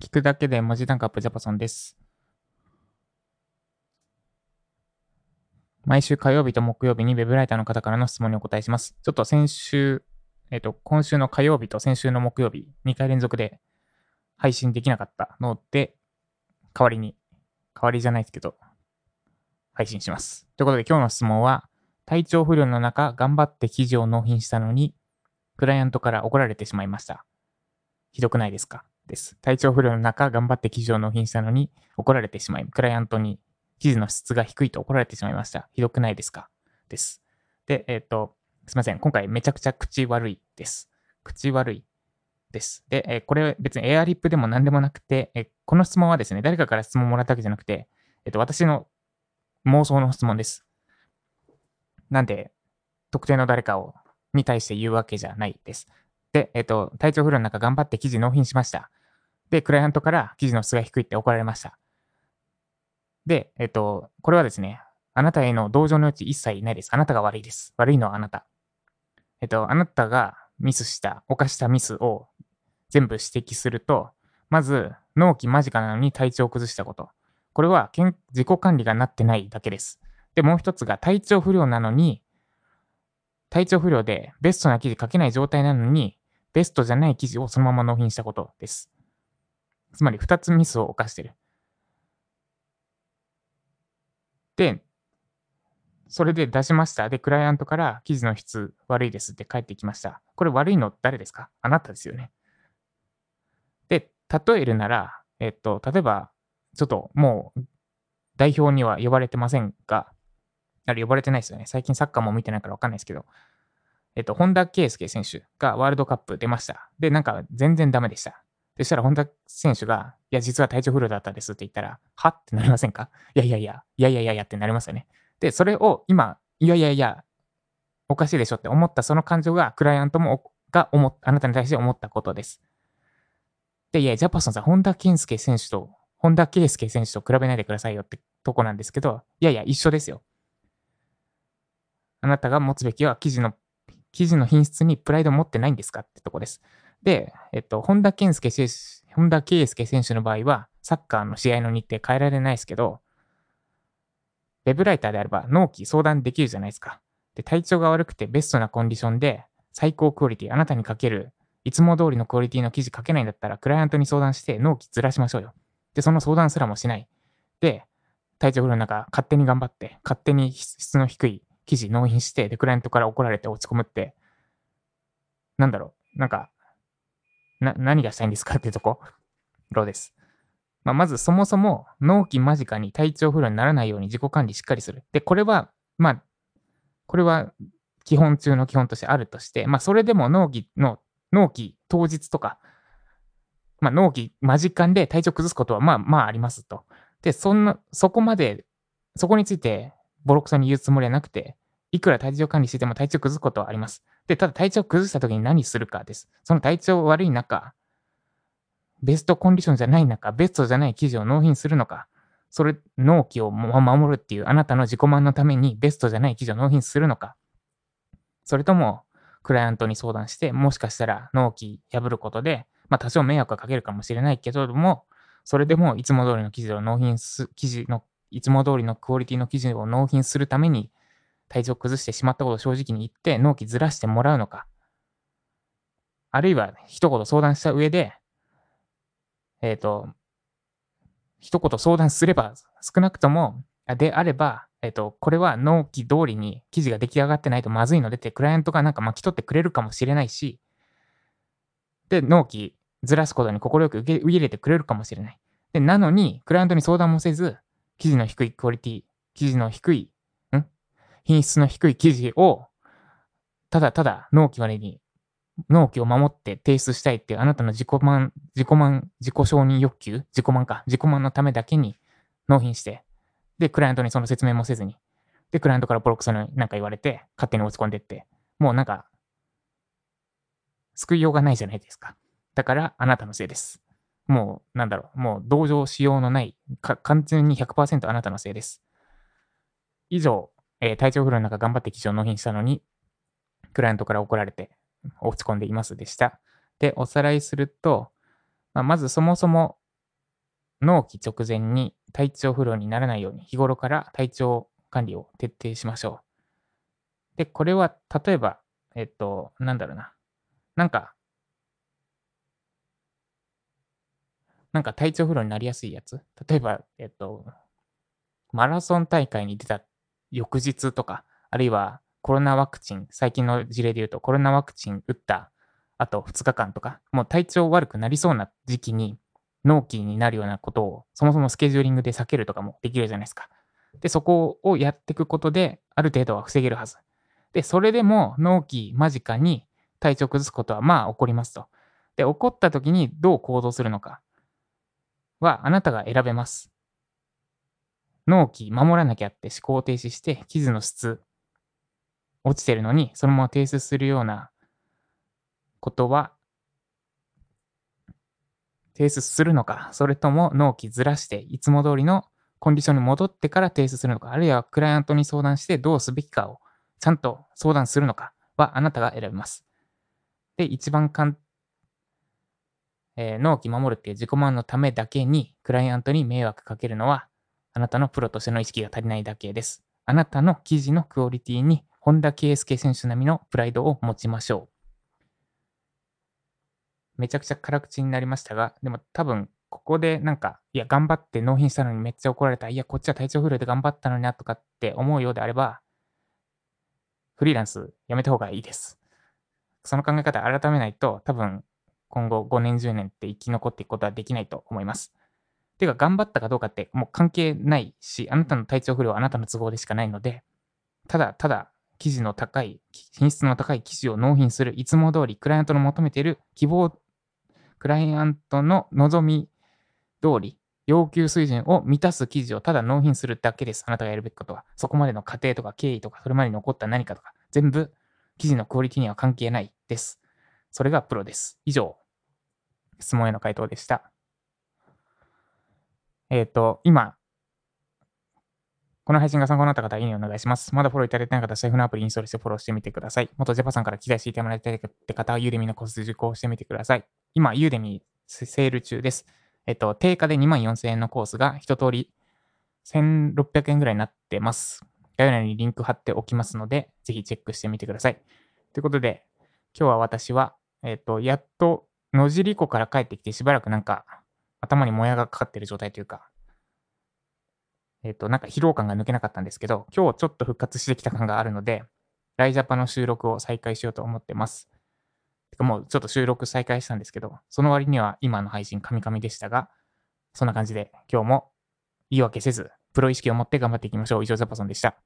聞くだけで文字単価アップジャパソンです。毎週火曜日と木曜日に Web ライターの方からの質問にお答えします。ちょっと先週、えっ、と、今週の火曜日と先週の木曜日、2回連続で配信できなかったので、代わりに、代わりじゃないですけど、配信します。ということで今日の質問は、体調不良の中、頑張って記事を納品したのに、クライアントから怒られてしまいました。ひどくないですか？です。体調不良の中、頑張って記事を納品したのに、怒られてしまい、クライアントに記事の質が低いと怒られてしまいました。ひどくないですか？です。で、えっ、と、すいません。今回めちゃくちゃ口悪いです。口悪いです。で、えーこれ別にエアリップでも何でもなくて、えーこの質問はですね、誰かから質問をもらったわけじゃなくて、えっ、と、私の妄想の質問です。なんで、特定の誰かを、に対して言うわけじゃないです。で、えっ、と、体調不良の中頑張って記事納品しました。で、クライアントから記事の質が低いって怒られました。で、えっ、と、これはですね、あなたへの同情の余地一切ないです。あなたが悪いです。悪いのはあなた。えっ、と、あなたがミスした、犯したミスを全部指摘すると、まず、納期間近なのに体調を崩したこと。これは自己管理がなってないだけです。で、もう一つが体調不良なのに、体調不良でベストな記事書けない状態なのに、ベストじゃない記事をそのまま納品したことです。つまり2つミスを犯してる。で、それで出しました。で、クライアントから記事の質悪いですって返ってきました。これ悪いの誰ですか？あなたですよね。で、例えるなら、えっと、例えば、ちょっともう代表には呼ばれてませんが、あれ呼ばれてないですよね。最近サッカーも見てないから分かんないですけど、えっと、本田圭佑選手がワールドカップ出ました。で、なんか全然ダメでした。そしたら本田選手が、いや、実は体調不良だったですって言ったら、は？ってなりませんかいやいやいや、いやいやいやいやってなりますよね。で、それを今、いやいやいや、おかしいでしょって思ったその感情が、クライアントもが思あなたに対して思ったことです。で、いや、ジャパソンさん、本田健介選手と、本田圭佑選手と比べないでくださいよってとこなんですけど、いやいや、一緒ですよ。あなたが持つべきは記事の、記事の品質にプライドを持ってないんですか？ってとこです。で、えっと、本田健介選手、本田圭佑選手の場合は、サッカーの試合の日程変えられないですけど、ウェブライターであれば納期相談できるじゃないですか。で、体調が悪くてベストなコンディションで最高クオリティ、あなたにかける、いつも通りのクオリティの記事書けないんだったら、クライアントに相談して納期ずらしましょうよ。で、その相談すらもしない。で、体調不良の中、勝手に頑張って、勝手に質の低い記事納品して、で、クライアントから怒られて落ち込むって、なんだろう、なんか、な、何がしたいんですかってとこ？ろです。まあ、まずそもそも納期間近に体調不良にならないように自己管理しっかりする。で、これは、まあ、これは基本中の基本としてあるとして、まあ、それでも納期の、納期当日とか、まあ、納期間近で体調崩すことはまあまあありますと。で、そんな、そこまで、そこについてボロクソに言うつもりはなくて、いくら体調管理してても体調崩すことはあります。で、ただ体調崩した時に何するかです。その体調悪い中、ベストコンディションじゃない中、ベストじゃない記事を納品するのか、それ、納期を守るっていうあなたの自己満のためにベストじゃない記事を納品するのか、それとも、クライアントに相談して、もしかしたら納期破ることで、まあ多少迷惑はかけるかもしれないけども、それでもいつも通りの記事を納品す、記事の、いつも通りのクオリティの記事を納品するために、体調を崩してしまったことを正直に言って、納期ずらしてもらうのか、あるいは一言相談した上で、えっ、と、一言相談すれば、少なくとも、であれば、えっ、と、これは納期通りに記事が出来上がってないとまずいのでって、クライアントがなんか巻き取ってくれるかもしれないし、で、納期ずらすことに快く受け入れてくれるかもしれない。で、なのに、クライアントに相談もせず、記事の低いクオリティ、記事の低い、品質の低い記事を、ただただ納期までに、納期を守って提出したいっていうあなたの自己満、自己満、自己承認欲求自己満か。自己満のためだけに納品して、で、クライアントにその説明もせずに、で、クライアントからボロクソになんか言われて、勝手に落ち込んでって、もうなんか、救いようがないじゃないですか。だから、あなたのせいです。もう、なんだろう、もう同情しようのない、か完全に100%あなたのせいです。以上、えー体調不良の中頑張って記事を納品したのに、クライアントから怒られて落ち込んでいますでした。で、おさらいすると、まあ、まずそもそも納期直前に体調不良にならないように日頃から体調管理を徹底しましょう。で、これは例えば、えっと、なんだろうな。なんか、なんか体調不良になりやすいやつ。例えば、えっと、マラソン大会に出た翌日とか、あるいはコロナワクチン、最近の事例で言うとコロナワクチン打ったあと2日間とか、もう体調悪くなりそうな時期に納期になるようなことをそもそもスケジューリングで避けるとかもできるじゃないですか。で、そこをやっていくことで、ある程度は防げるはず。で、それでも納期間近に体調崩すことはまあ起こりますと。で、起こった時にどう行動するのかはあなたが選べます。納期守らなきゃって思考停止して、記事の質落ちてるのに、そのまま提出するようなことは、提出するのか、それとも納期ずらして、いつも通りのコンディションに戻ってから提出するのか、あるいはクライアントに相談してどうすべきかをちゃんと相談するのかはあなたが選びます。で、一番簡えー、納期守るっていう自己満のためだけに、クライアントに迷惑かけるのは、あなたのプロとしての意識が足りないだけです。あなたの記事のクオリティに、本田圭佑選手並みのプライドを持ちましょう。めちゃくちゃ辛口になりましたが、でも多分、ここでなんか、いや、頑張って納品したのにめっちゃ怒られた。いや、こっちは体調不良で頑張ったのになとかって思うようであれば、フリーランスやめた方がいいです。その考え方改めないと、多分、今後5年、10年って生き残っていくことはできないと思います。てか、頑張ったかどうかってもう関係ないし、あなたの体調不良はあなたの都合でしかないので、ただただ記事の高い、品質の高い記事を納品する、いつも通りクライアントの求めている希望、クライアントの望み通り、要求水準を満たす記事をただ納品するだけです。あなたがやるべきことは。そこまでの過程とか経緯とか、それまでに起こった何かとか、全部記事のクオリティには関係ないです。それがプロです。以上、質問への回答でした。えっ、ー、と、今、この配信が参考になった方、いいねお願いします。まだフォローいただいてない方、財布のアプリインストールしてフォローしてみてください。元ジャパさんから期待していてもらいたいって方は、ユーデミのコース受講してみてください。今、ユーデミセール中です。えっと、定価で2万4000円のコースが一通り1600円ぐらいになってます。概要欄にリンク貼っておきますので、ぜひチェックしてみてください。ということで、今日は私は、えっと、やっと野尻湖から帰ってきてしばらくなんか頭にもやがかかってる状態というか、えっ、ー、と、なんか疲労感が抜けなかったんですけど、今日ちょっと復活してきた感があるので、ライジャパの収録を再開しようと思ってます。てかもうちょっと収録再開したんですけど、その割には今の配信カミカミでしたが、そんな感じで今日も言い訳せず、プロ意識を持って頑張っていきましょう。以上、ザパソンでした。